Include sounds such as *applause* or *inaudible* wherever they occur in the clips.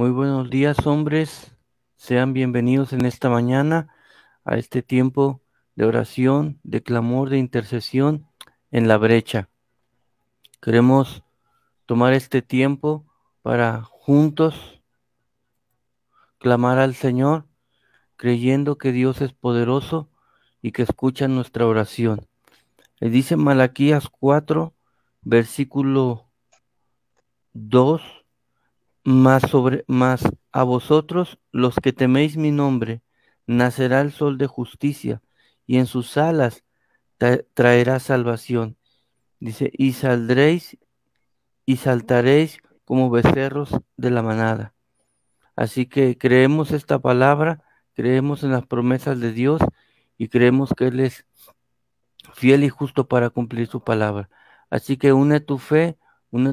Muy buenos días, hombres. Sean bienvenidos en esta mañana a este tiempo de oración, de clamor, de intercesión en la brecha. Queremos tomar este tiempo para juntos clamar al Señor, creyendo que Dios es poderoso y que escucha nuestra oración. Le dice Malaquías 4, versículo 2 más sobre más a vosotros los que teméis mi nombre nacerá el sol de justicia y en sus alas traerá salvación. Dice, y saldréis y saltaréis como becerros de la manada. Así que creemos esta palabra, creemos en las promesas de Dios y creemos que Él es fiel y justo para cumplir su palabra. Así que une tu fe,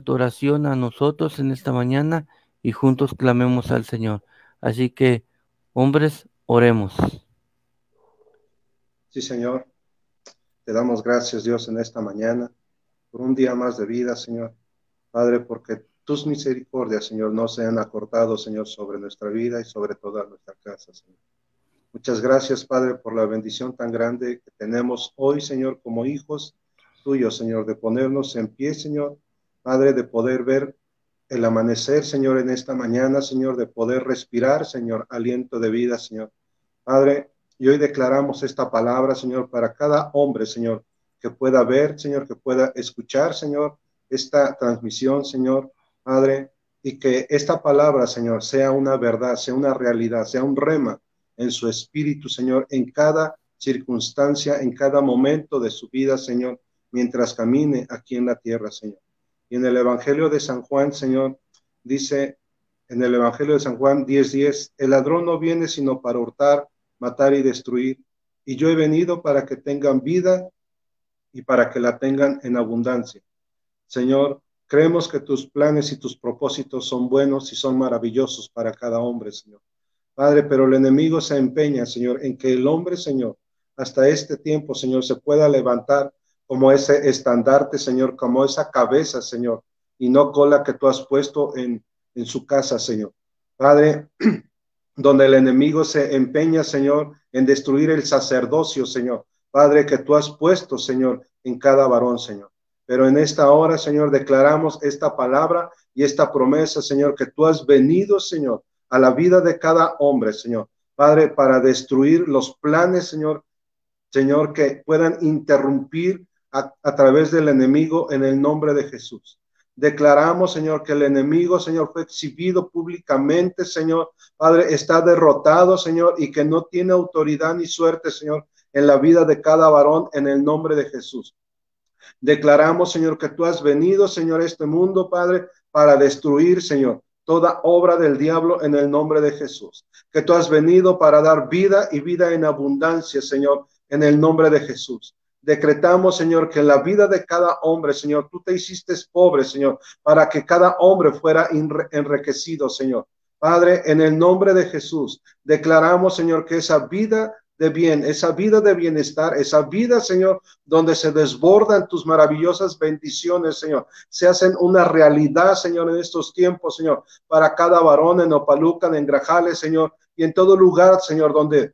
tu oración a nosotros en esta mañana y juntos clamemos al Señor. Así que, hombres, oremos. Sí, Señor. Te damos gracias, Dios, en esta mañana por un día más de vida, Señor. Padre, porque tus misericordias, Señor, no se han acortado, Señor, sobre nuestra vida y sobre toda nuestra casa, Señor. Muchas gracias, Padre, por la bendición tan grande que tenemos hoy, Señor, como hijos tuyos, Señor, de ponernos en pie, Señor, Padre, de poder ver el amanecer, Señor, en esta mañana, Señor, de poder respirar, Señor, aliento de vida, Señor. Padre, y hoy declaramos esta palabra, Señor, para cada hombre, Señor, que pueda ver, Señor, que pueda escuchar, Señor, esta transmisión, Señor, Padre, y que esta palabra, Señor, sea una verdad, sea una realidad, sea un rema en su espíritu, Señor, en cada circunstancia, en cada momento de su vida, Señor, mientras camine aquí en la tierra, Señor. Y en el Evangelio de San Juan, Señor, dice en el Evangelio de San Juan 10:10, el ladrón no viene sino para hurtar, matar y destruir. Y yo he venido para que tengan vida y para que la tengan en abundancia. Señor, creemos que tus planes y tus propósitos son buenos y son maravillosos para cada hombre, Señor. Padre, pero el enemigo se empeña, Señor, en que el hombre, Señor, hasta este tiempo, Señor, se pueda levantar como ese estandarte, Señor, como esa cabeza, Señor, y no cola que tú has puesto en, en su casa, Señor. Padre, *clears throat* donde el enemigo se empeña, Señor, en destruir el sacerdocio, Señor. Padre, que tú has puesto, Señor, en cada varón, Señor. Pero en esta hora, Señor, declaramos esta palabra y esta promesa, Señor, que tú has venido, Señor, a la vida de cada hombre, Señor. Padre, para destruir los planes, Señor, Señor, que puedan interrumpir a, través del enemigo en el nombre de Jesús. Declaramos, Señor, que el enemigo, Señor, fue exhibido públicamente, Señor. Padre, está derrotado, Señor, y que no tiene autoridad ni suerte, Señor, en la vida de cada varón en el nombre de Jesús. Declaramos, Señor, que tú has venido, Señor, a este mundo, Padre, para destruir, Señor, toda obra del diablo en el nombre de Jesús. Que tú has venido para dar vida y vida en abundancia, Señor, en el nombre de Jesús decretamos, Señor, que la vida de cada hombre, Señor, tú te hiciste pobre, Señor, para que cada hombre fuera enriquecido, Señor. Padre, en el nombre de Jesús, declaramos, Señor, que esa vida de bien, esa vida de bienestar, esa vida, Señor, donde se desbordan tus maravillosas bendiciones, Señor, se hacen una realidad, Señor, en estos tiempos, Señor, para cada varón en Opalucan, en Grajales, Señor, y en todo lugar, Señor, donde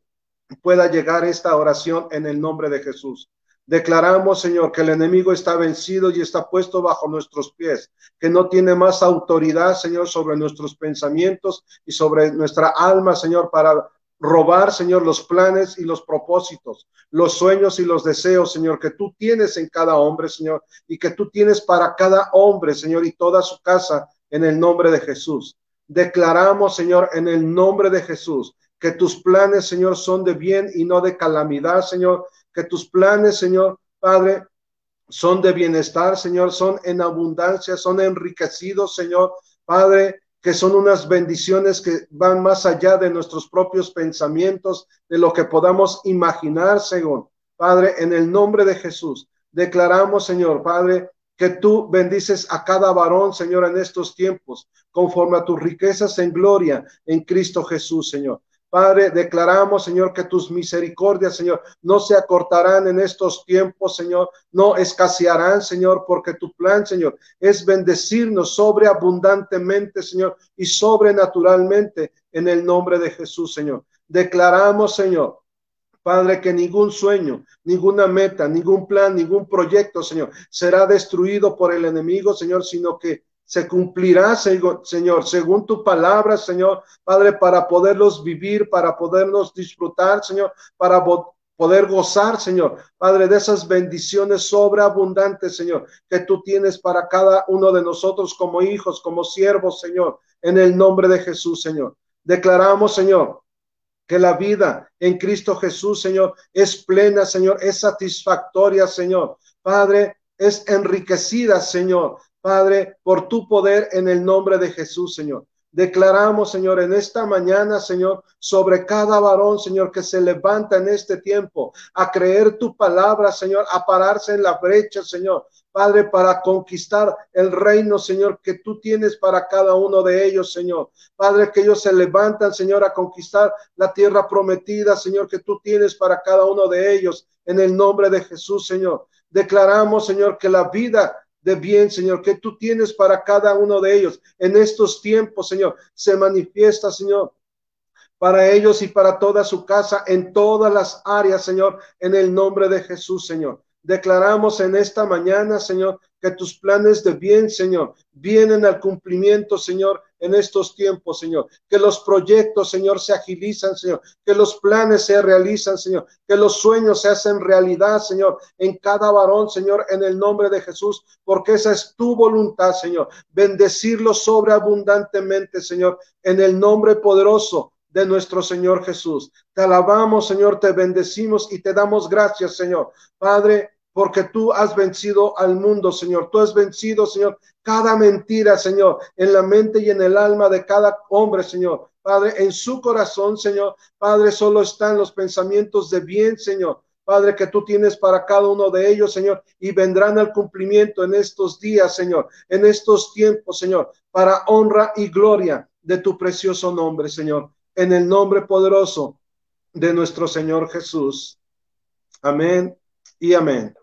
pueda llegar esta oración en el nombre de Jesús. Declaramos, Señor, que el enemigo está vencido y está puesto bajo nuestros pies, que no tiene más autoridad, Señor, sobre nuestros pensamientos y sobre nuestra alma, Señor, para robar, Señor, los planes y los propósitos, los sueños y los deseos, Señor, que tú tienes en cada hombre, Señor, y que tú tienes para cada hombre, Señor, y toda su casa, en el nombre de Jesús. Declaramos, Señor, en el nombre de Jesús, que tus planes, Señor, son de bien y no de calamidad, Señor, que tus planes, Señor Padre, son de bienestar, Señor, son en abundancia, son enriquecidos, Señor Padre, que son unas bendiciones que van más allá de nuestros propios pensamientos, de lo que podamos imaginar, Señor. Padre, en el nombre de Jesús, declaramos, Señor Padre, que tú bendices a cada varón, Señor, en estos tiempos, conforme a tus riquezas en gloria en Cristo Jesús, Señor. Padre, declaramos, Señor, que tus misericordias, Señor, no se acortarán en estos tiempos, Señor, no escasearán, Señor, porque tu plan, Señor, es bendecirnos sobreabundantemente, Señor, y sobrenaturalmente en el nombre de Jesús, Señor. Declaramos, Señor, Padre, que ningún sueño, ninguna meta, ningún plan, ningún proyecto, Señor, será destruido por el enemigo, Señor, sino que se cumplirá, Señor, según tu palabra, Señor, Padre, para poderlos vivir, para poderlos disfrutar, Señor, para poder gozar, Señor, Padre, de esas bendiciones sobreabundantes, Señor, que tú tienes para cada uno de nosotros como hijos, como siervos, Señor, en el nombre de Jesús, Señor. Declaramos, Señor, que la vida en Cristo Jesús, Señor, es plena, Señor, es satisfactoria, Señor. Padre, es enriquecida, Señor. Padre, por tu poder en el nombre de Jesús, Señor. Declaramos, Señor, en esta mañana, Señor, sobre cada varón, Señor, que se levanta en este tiempo a creer tu palabra, Señor, a pararse en la brecha, Señor. Padre, para conquistar el reino, Señor, que tú tienes para cada uno de ellos, Señor. Padre, que ellos se levantan, Señor, a conquistar la tierra prometida, Señor, que tú tienes para cada uno de ellos, en el nombre de Jesús, Señor. Declaramos, Señor, que la vida de bien, Señor, que tú tienes para cada uno de ellos en estos tiempos, Señor, se manifiesta, Señor, para ellos y para toda su casa en todas las áreas, Señor, en el nombre de Jesús, Señor. Declaramos en esta mañana, Señor, que tus planes de bien, Señor, vienen al cumplimiento, Señor, en estos tiempos, Señor. Que los proyectos, Señor, se agilizan, Señor. Que los planes se realizan, Señor. Que los sueños se hacen realidad, Señor, en cada varón, Señor, en el nombre de Jesús, porque esa es tu voluntad, Señor. Bendecirlo sobreabundantemente, Señor, en el nombre poderoso de nuestro Señor Jesús. Te alabamos, Señor, te bendecimos y te damos gracias, Señor. Padre, porque tú has vencido al mundo, Señor. Tú has vencido, Señor, cada mentira, Señor, en la mente y en el alma de cada hombre, Señor. Padre, en su corazón, Señor, Padre, solo están los pensamientos de bien, Señor. Padre, que tú tienes para cada uno de ellos, Señor, y vendrán al cumplimiento en estos días, Señor, en estos tiempos, Señor, para honra y gloria de tu precioso nombre, Señor, en el nombre poderoso de nuestro Señor Jesús. Amén y amén.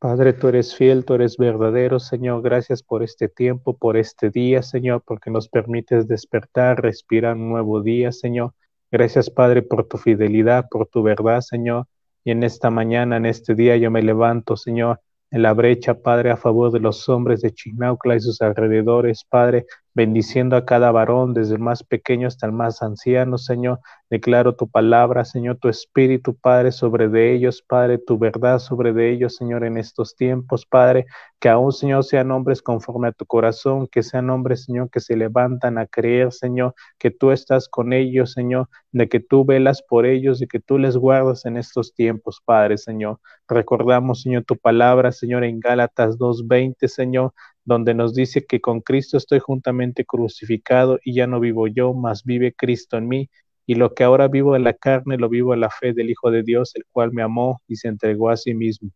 Padre, tú eres fiel, tú eres verdadero, Señor. Gracias por este tiempo, por este día, Señor, porque nos permites despertar, respirar un nuevo día, Señor. Gracias, Padre, por tu fidelidad, por tu verdad, Señor. Y en esta mañana, en este día, yo me levanto, Señor, en la brecha, Padre, a favor de los hombres de Chinaucla y sus alrededores, Padre, bendiciendo a cada varón, desde el más pequeño hasta el más anciano, Señor. Declaro tu palabra, Señor, tu espíritu, Padre, sobre de ellos, Padre, tu verdad sobre de ellos, Señor, en estos tiempos, Padre, que aún, Señor, sean hombres conforme a tu corazón, que sean hombres, Señor, que se levantan a creer, Señor, que tú estás con ellos, Señor, de que tú velas por ellos y que tú les guardas en estos tiempos, Padre, Señor. Recordamos, Señor, tu palabra, Señor, en Gálatas 2.20, Señor, donde nos dice que con Cristo estoy juntamente crucificado y ya no vivo yo, mas vive Cristo en mí. Y lo que ahora vivo en la carne, lo vivo en la fe del Hijo de Dios, el cual me amó y se entregó a sí mismo.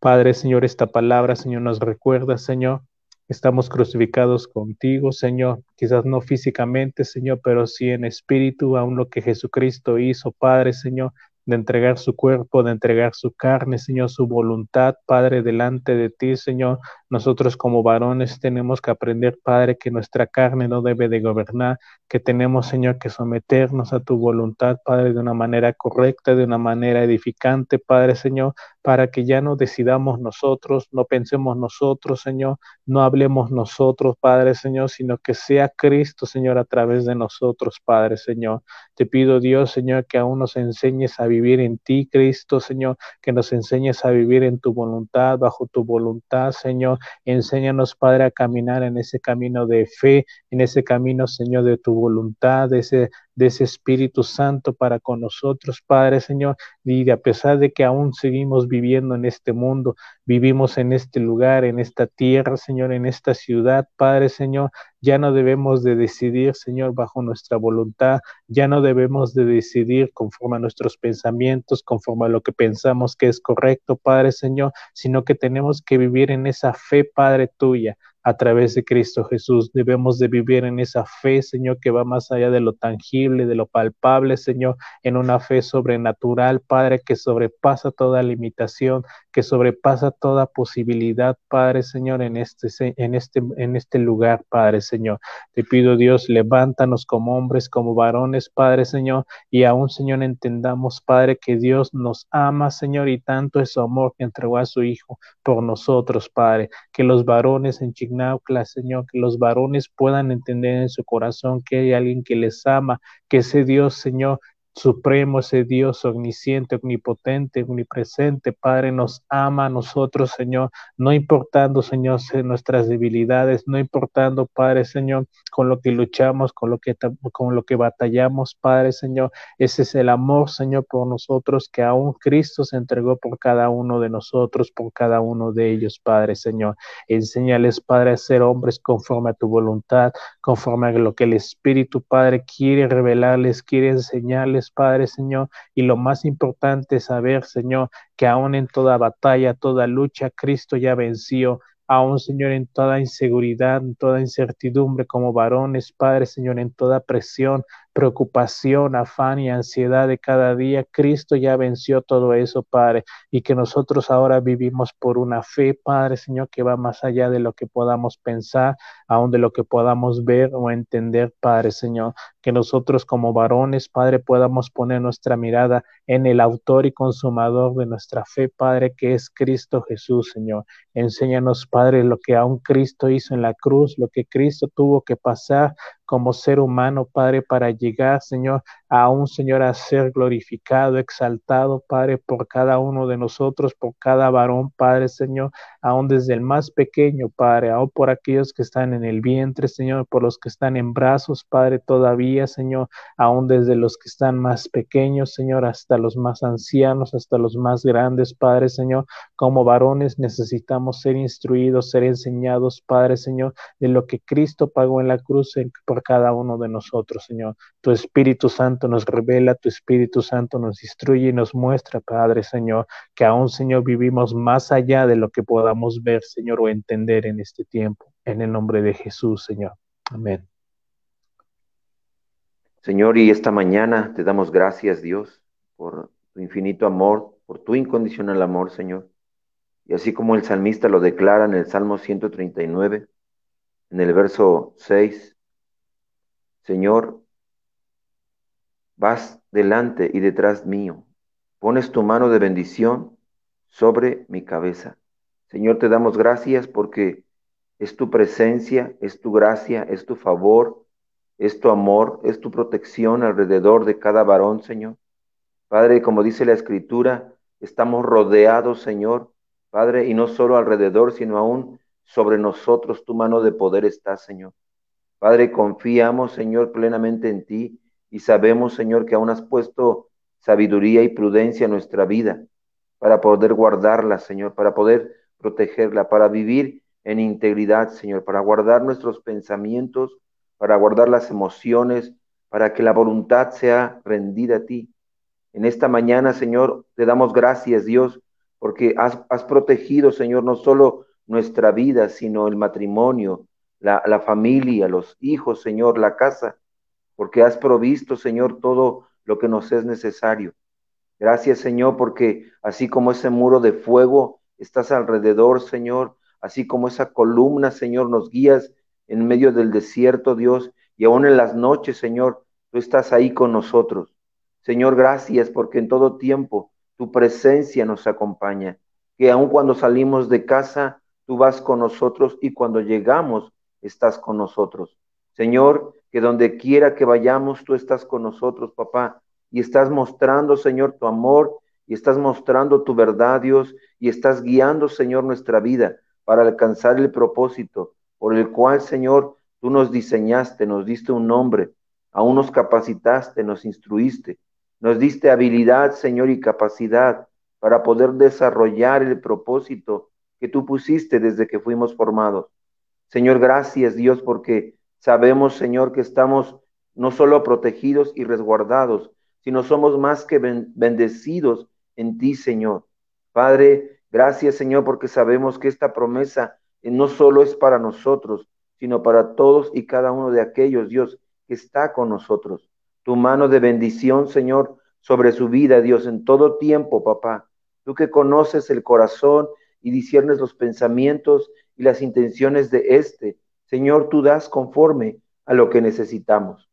Padre, Señor, esta palabra, Señor, nos recuerda, Señor, estamos crucificados contigo, Señor, quizás no físicamente, Señor, pero sí en espíritu, aún lo que Jesucristo hizo, Padre, Señor, de entregar su cuerpo, de entregar su carne, Señor, su voluntad, Padre, delante de ti, Señor. Nosotros como varones tenemos que aprender, Padre, que nuestra carne no debe de gobernar, que tenemos, Señor, que someternos a tu voluntad, Padre, de una manera correcta, de una manera edificante, Padre, Señor, para que ya no decidamos nosotros, no pensemos nosotros, Señor, no hablemos nosotros, Padre, Señor, sino que sea Cristo, Señor, a través de nosotros, Padre, Señor. Te pido, Dios, Señor, que aún nos enseñes a vivir en ti, Cristo, Señor, que nos enseñes a vivir en tu voluntad, bajo tu voluntad, Señor. Enséñanos, Padre, a caminar en ese camino de fe, en ese camino, Señor, de tu voluntad, de ese, de ese Espíritu Santo para con nosotros, Padre, Señor. Y a pesar de que aún seguimos viviendo en este mundo, vivimos en este lugar, en esta tierra, Señor, en esta ciudad, Padre, Señor, ya no debemos de decidir, Señor, bajo nuestra voluntad, ya no debemos de decidir conforme a nuestros pensamientos, conforme a lo que pensamos que es correcto, Padre, Señor, sino que tenemos que vivir en esa fe, Padre tuya, a través de Cristo Jesús. Debemos de vivir en esa fe, Señor, que va más allá de lo tangible, de lo palpable, Señor, en una fe sobrenatural, Padre, que sobrepasa toda limitación, que sobrepasa toda posibilidad, Padre, Señor, en este, en este, en este lugar, Padre, Señor. Te pido, Dios, levántanos como hombres, como varones, Padre, Señor, y aún, Señor, entendamos, Padre, que Dios nos ama, Señor, y tanto es su amor que entregó a su Hijo por nosotros, Padre. Que los varones en Chignaucla, Señor, que los varones puedan entender en su corazón que hay alguien que les ama, que ese Dios, Señor, Supremo, ese Dios omnisciente, omnipotente, omnipresente, Padre, nos ama a nosotros, Señor, no importando, Señor, nuestras debilidades, no importando, Padre, Señor, con lo que luchamos, con lo que, con lo que batallamos, Padre, Señor. Ese es el amor, Señor, por nosotros, que aún Cristo se entregó por cada uno de nosotros, por cada uno de ellos, Padre, Señor. Enséñales, Padre, a ser hombres conforme a tu voluntad, conforme a lo que el Espíritu, Padre, quiere revelarles, quiere enseñarles Padre Señor, y lo más importante es saber, Señor, que aún en toda batalla, toda lucha, Cristo ya venció. Aún, Señor, en toda inseguridad, en toda incertidumbre, como varones, Padre, Señor, en toda presión, preocupación, afán y ansiedad de cada día. Cristo ya venció todo eso, Padre, y que nosotros ahora vivimos por una fe, Padre, Señor, que va más allá de lo que podamos pensar, aún de lo que podamos ver o entender, Padre, Señor. Que nosotros como varones, Padre, podamos poner nuestra mirada en el autor y consumador de nuestra fe, Padre, que es Cristo Jesús, Señor. Enséñanos, Padre, lo que aún Cristo hizo en la cruz, lo que Cristo tuvo que pasar como ser humano, Padre, para llegar, Señor, a un Señor a ser glorificado, exaltado, Padre, por cada uno de nosotros, por cada varón, Padre, Señor, aún desde el más pequeño, Padre, aún por aquellos que están en el vientre, Señor, por los que están en brazos, Padre, todavía, Señor, aún desde los que están más pequeños, Señor, hasta los más ancianos, hasta los más grandes, Padre, Señor, como varones necesitamos ser instruidos, ser enseñados, Padre, Señor, de lo que Cristo pagó en la cruz por cada uno de nosotros, Señor. Tu Espíritu Santo nos revela, tu Espíritu Santo nos instruye y nos muestra, Padre, Señor, que aún, Señor, vivimos más allá de lo que podamos ver, Señor, o entender en este tiempo. En el nombre de Jesús, Señor. Amén. Señor, y esta mañana te damos gracias, Dios, por tu infinito amor, por tu incondicional amor, Señor. Y así como el salmista lo declara en el Salmo 139, en el verso 6, Señor, vas delante y detrás mío. Pones tu mano de bendición sobre mi cabeza. Señor, te damos gracias porque es tu presencia, es tu gracia, es tu favor, es tu amor, es tu protección alrededor de cada varón, Señor. Padre, como dice la Escritura, estamos rodeados, Señor, Padre, y no solo alrededor, sino aún sobre nosotros tu mano de poder está, Señor. Padre, confiamos, Señor, plenamente en ti y sabemos, Señor, que aún has puesto sabiduría y prudencia en nuestra vida para poder guardarla, Señor, para poder protegerla, para vivir en integridad, Señor, para guardar nuestros pensamientos, para guardar las emociones, para que la voluntad sea rendida a ti. En esta mañana, Señor, te damos gracias, Dios, porque has, protegido, Señor, no solo nuestra vida, sino el matrimonio, la, familia, los hijos, Señor, la casa, porque has provisto, Señor, todo lo que nos es necesario. Gracias, Señor, porque así como ese muro de fuego estás alrededor, Señor, así como esa columna, Señor, nos guías en medio del desierto, Dios, y aún en las noches, Señor, tú estás ahí con nosotros. Señor, gracias porque en todo tiempo tu presencia nos acompaña, que aun cuando salimos de casa, tú vas con nosotros y cuando llegamos, estás con nosotros. Señor, que donde quiera que vayamos, tú estás con nosotros, papá, y estás mostrando, Señor, tu amor, y estás mostrando tu verdad, Dios, y estás guiando, Señor, nuestra vida para alcanzar el propósito por el cual, Señor, tú nos diseñaste, nos diste un nombre, aún nos capacitaste, nos instruiste, nos diste habilidad, Señor, y capacidad para poder desarrollar el propósito que tú pusiste desde que fuimos formados. Señor, gracias Dios porque sabemos, Señor, que estamos no solo protegidos y resguardados, sino somos más que bendecidos en ti, Señor. Padre, gracias, Señor, porque sabemos que esta promesa no solo es para nosotros, sino para todos y cada uno de aquellos, Dios, que está con nosotros. Tu mano de bendición, Señor, sobre su vida, Dios, en todo tiempo, papá. Tú que conoces el corazón y disiernes los pensamientos y las intenciones de éste, Señor, tú das conforme a lo que necesitamos.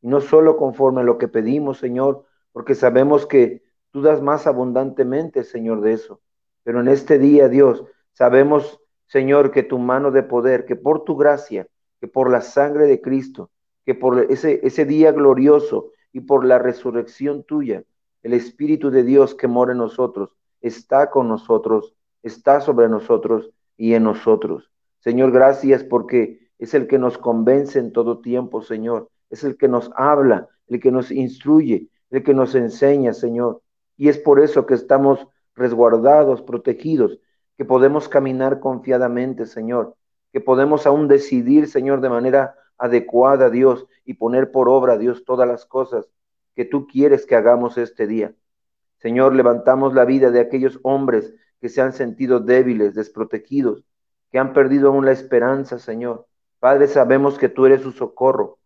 Y no solo conforme a lo que pedimos, Señor, porque sabemos que tú das más abundantemente, Señor, de eso. Pero en este día, Dios, sabemos, Señor, que tu mano de poder, que por tu gracia, que por la sangre de Cristo, que por ese, ese día glorioso y por la resurrección tuya, el Espíritu de Dios que mora en nosotros, está con nosotros, está sobre nosotros y en nosotros. Señor, gracias porque es el que nos convence en todo tiempo, Señor. Es el que nos habla, el que nos instruye, el que nos enseña, Señor. Y es por eso que estamos resguardados, protegidos, que podemos caminar confiadamente, Señor, que podemos aún decidir, Señor, de manera adecuada, Dios, y poner por obra, Dios, todas las cosas que tú quieres que hagamos este día. Señor, levantamos la vida de aquellos hombres que se han sentido débiles, desprotegidos, que han perdido aún la esperanza, Señor. Padre, sabemos que tú eres su socorro.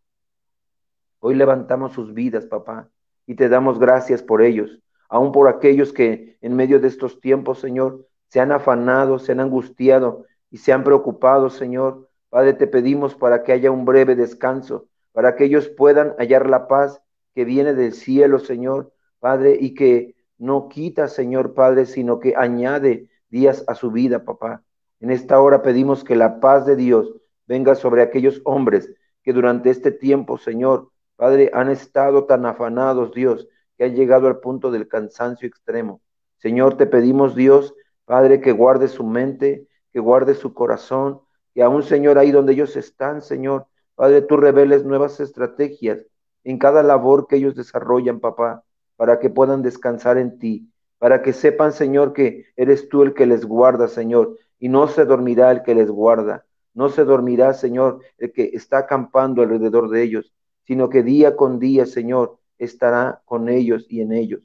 Hoy levantamos sus vidas, papá, y te damos gracias por ellos, aún por aquellos que en medio de estos tiempos, Señor, se han afanado, se han angustiado y se han preocupado, Señor. Padre, te pedimos para que haya un breve descanso, para que ellos puedan hallar la paz que viene del cielo, Señor, Padre, y que no quita, Señor Padre, sino que añade días a su vida, papá. En esta hora pedimos que la paz de Dios venga sobre aquellos hombres que durante este tiempo, Señor, Padre, han estado tan afanados, Dios, que han llegado al punto del cansancio extremo. Señor, te pedimos, Dios, Padre, que guarde su mente, que guarde su corazón, que aún, Señor, ahí donde ellos están, Señor, Padre, tú reveles nuevas estrategias en cada labor que ellos desarrollan, papá para que puedan descansar en ti, para que sepan, Señor, que eres tú el que les guarda, Señor, y no se dormirá el que les guarda, no se dormirá, Señor, el que está acampando alrededor de ellos, sino que día con día, Señor, estará con ellos y en ellos.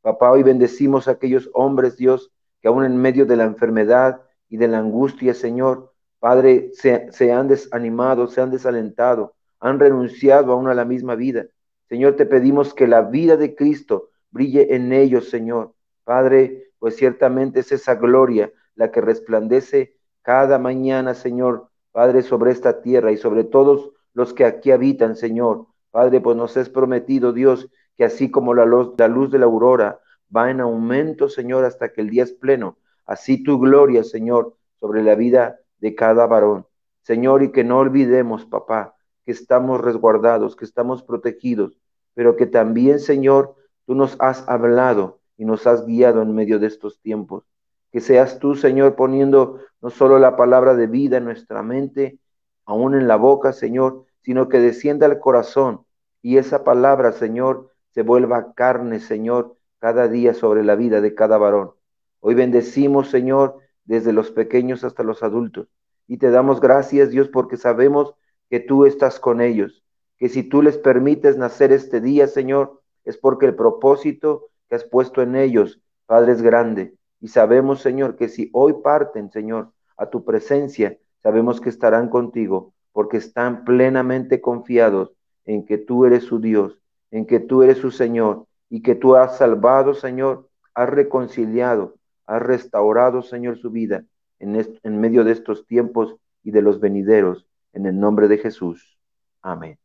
Papá, hoy bendecimos a aquellos hombres, Dios, que aún en medio de la enfermedad y de la angustia, Señor, Padre, se, se han desanimado, se han desalentado, han renunciado aún a la misma vida. Señor, te pedimos que la vida de Cristo brille en ellos, Señor. Padre, pues ciertamente es esa gloria la que resplandece cada mañana, Señor, Padre, sobre esta tierra y sobre todos los que aquí habitan, Señor. Padre, pues nos has prometido, Dios, que así como la luz, la luz de la aurora va en aumento, Señor, hasta que el día es pleno, así tu gloria, Señor, sobre la vida de cada varón. Señor, y que no olvidemos, papá, que estamos resguardados, que estamos protegidos, pero que también, Señor, tú nos has hablado y nos has guiado en medio de estos tiempos. Que seas tú, Señor, poniendo no solo la palabra de vida en nuestra mente, aún en la boca, Señor, sino que descienda al corazón y esa palabra, Señor, se vuelva carne, Señor, cada día sobre la vida de cada varón. Hoy bendecimos, Señor, desde los pequeños hasta los adultos. Y te damos gracias, Dios, porque sabemos que tú estás con ellos que si tú les permites nacer este día, Señor, es porque el propósito que has puesto en ellos, Padre, es grande. Y sabemos, Señor, que si hoy parten, Señor, a tu presencia, sabemos que estarán contigo, porque están plenamente confiados en que tú eres su Dios, en que tú eres su Señor, y que tú has salvado, Señor, has reconciliado, has restaurado, Señor, su vida en, en medio de estos tiempos y de los venideros, en el nombre de Jesús. Amén.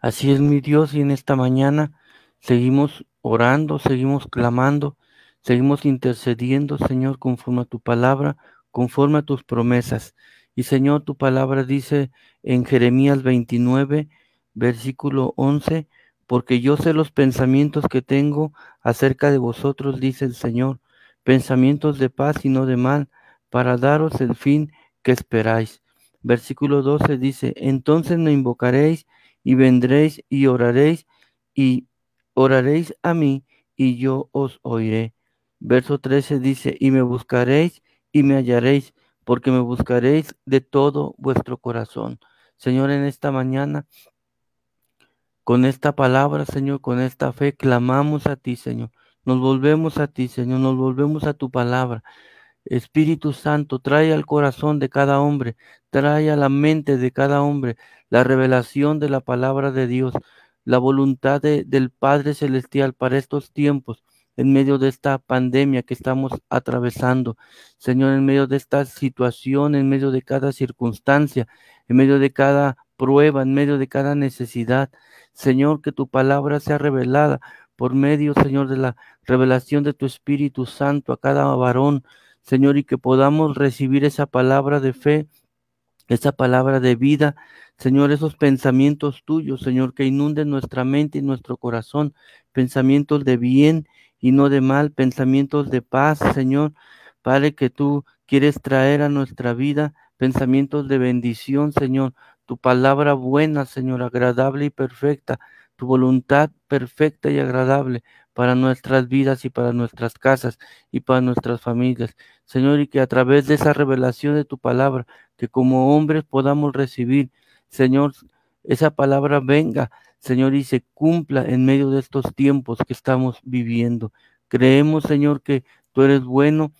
Así es mi Dios y en esta mañana seguimos orando, seguimos clamando, seguimos intercediendo, Señor, conforme a tu palabra, conforme a tus promesas. Y Señor, tu palabra dice en Jeremías 29, versículo 11, porque yo sé los pensamientos que tengo acerca de vosotros, dice el Señor, pensamientos de paz y no de mal, para daros el fin que esperáis. Versículo 12 dice, entonces me invocaréis y vendréis y oraréis y oraréis a mí y yo os oiré. Verso 13 dice, y me buscaréis y me hallaréis, porque me buscaréis de todo vuestro corazón. Señor, en esta mañana, con esta palabra, Señor, con esta fe, clamamos a ti, Señor. Nos volvemos a ti, Señor, nos volvemos a tu palabra. Espíritu Santo, trae al corazón de cada hombre, trae a la mente de cada hombre la revelación de la palabra de Dios, la voluntad del Padre Celestial para estos tiempos, en medio de esta pandemia que estamos atravesando. Señor, en medio de esta situación, en medio de cada circunstancia, en medio de cada prueba, en medio de cada necesidad. Señor, que tu palabra sea revelada por medio, Señor, de la revelación de tu Espíritu Santo a cada varón, Señor, y que podamos recibir esa palabra de fe, esa palabra de vida, Señor, esos pensamientos tuyos, Señor, que inunden nuestra mente y nuestro corazón, pensamientos de bien y no de mal, pensamientos de paz, Señor. Padre, que tú quieres traer a nuestra vida pensamientos de bendición, Señor. Tu palabra buena, Señor, agradable y perfecta. Tu voluntad perfecta y agradable para nuestras vidas y para nuestras casas y para nuestras familias. Señor, y que a través de esa revelación de tu palabra, que como hombres podamos recibir, Señor, esa palabra venga, Señor, y se cumpla en medio de estos tiempos que estamos viviendo. Creemos, Señor, que tú eres bueno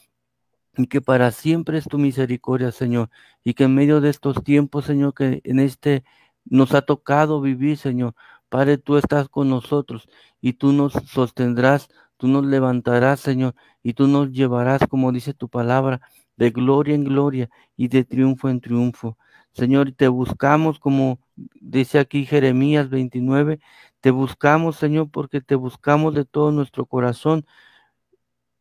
y que para siempre es tu misericordia, Señor, y que en medio de estos tiempos, Señor, que en este nos ha tocado vivir, Señor, Padre, tú estás con nosotros y tú nos sostendrás, tú nos levantarás, Señor, y tú nos llevarás, como dice tu palabra, de gloria en gloria y de triunfo en triunfo. Señor, te buscamos como dice aquí Jeremías 29, te buscamos, Señor, porque te buscamos de todo nuestro corazón.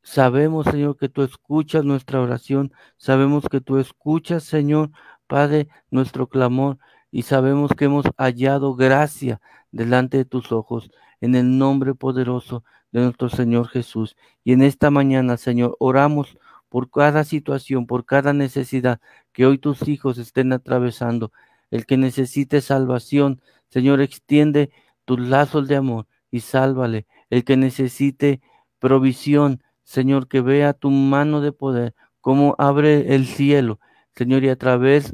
Sabemos, Señor, que tú escuchas nuestra oración, sabemos que tú escuchas, Señor, Padre, nuestro clamor, y sabemos que hemos hallado gracia delante de tus ojos, en el nombre poderoso de nuestro Señor Jesús. Y en esta mañana, Señor, oramos por cada situación, por cada necesidad que hoy tus hijos estén atravesando. El que necesite salvación, Señor, extiende tus lazos de amor y sálvale. El que necesite provisión, Señor, que vea tu mano de poder, cómo abre el cielo, Señor, y a través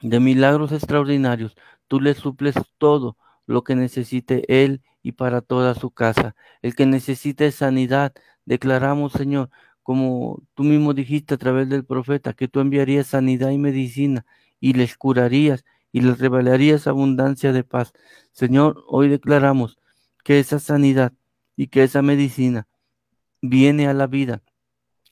de milagros extraordinarios, tú le suples todo lo que necesite él y para toda su casa. El que necesite sanidad, declaramos, Señor, como tú mismo dijiste a través del profeta, que tú enviarías sanidad y medicina y les curarías y les revelarías abundancia de paz. Señor, hoy declaramos que esa sanidad y que esa medicina viene a la vida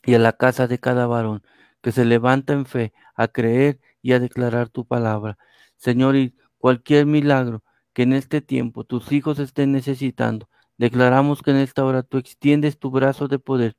y a la casa de cada varón que se levanta en fe a creer y a declarar tu palabra. Señor, y cualquier milagro que en este tiempo tus hijos estén necesitando, declaramos que en esta hora tú extiendes tu brazo de poder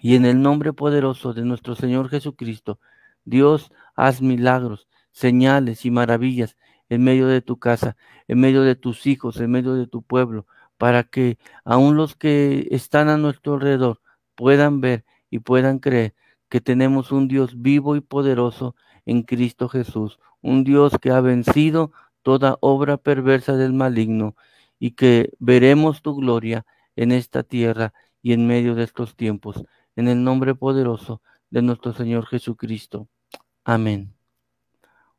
y en el nombre poderoso de nuestro Señor Jesucristo, Dios, haz milagros, señales y maravillas en medio de tu casa, en medio de tus hijos, en medio de tu pueblo, para que aun los que están a nuestro alrededor puedan ver y puedan creer que tenemos un Dios vivo y poderoso en Cristo Jesús, un Dios que ha vencido toda obra perversa del maligno y que veremos tu gloria en esta tierra y en medio de estos tiempos en el nombre poderoso de nuestro Señor Jesucristo. Amén.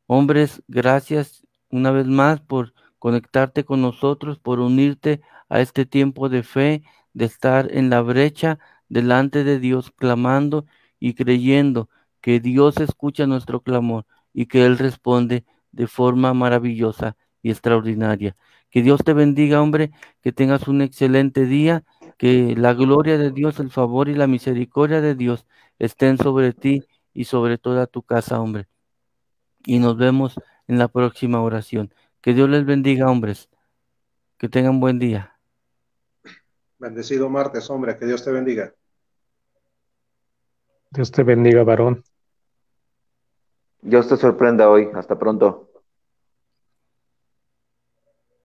Hombres, gracias una vez más por conectarte con nosotros, por unirte a este tiempo de fe, de estar en la brecha delante de Dios, clamando y creyendo que Dios escucha nuestro clamor y que Él responde de forma maravillosa y extraordinaria. Que Dios te bendiga, hombre, que tengas un excelente día que la gloria de Dios, el favor y la misericordia de Dios estén sobre ti y sobre toda tu casa, hombre. Y nos vemos en la próxima oración. Que Dios les bendiga, hombres. Que tengan buen día. Bendecido martes, hombre. Que Dios te bendiga. Dios te bendiga, varón. Dios te sorprenda hoy. Hasta pronto.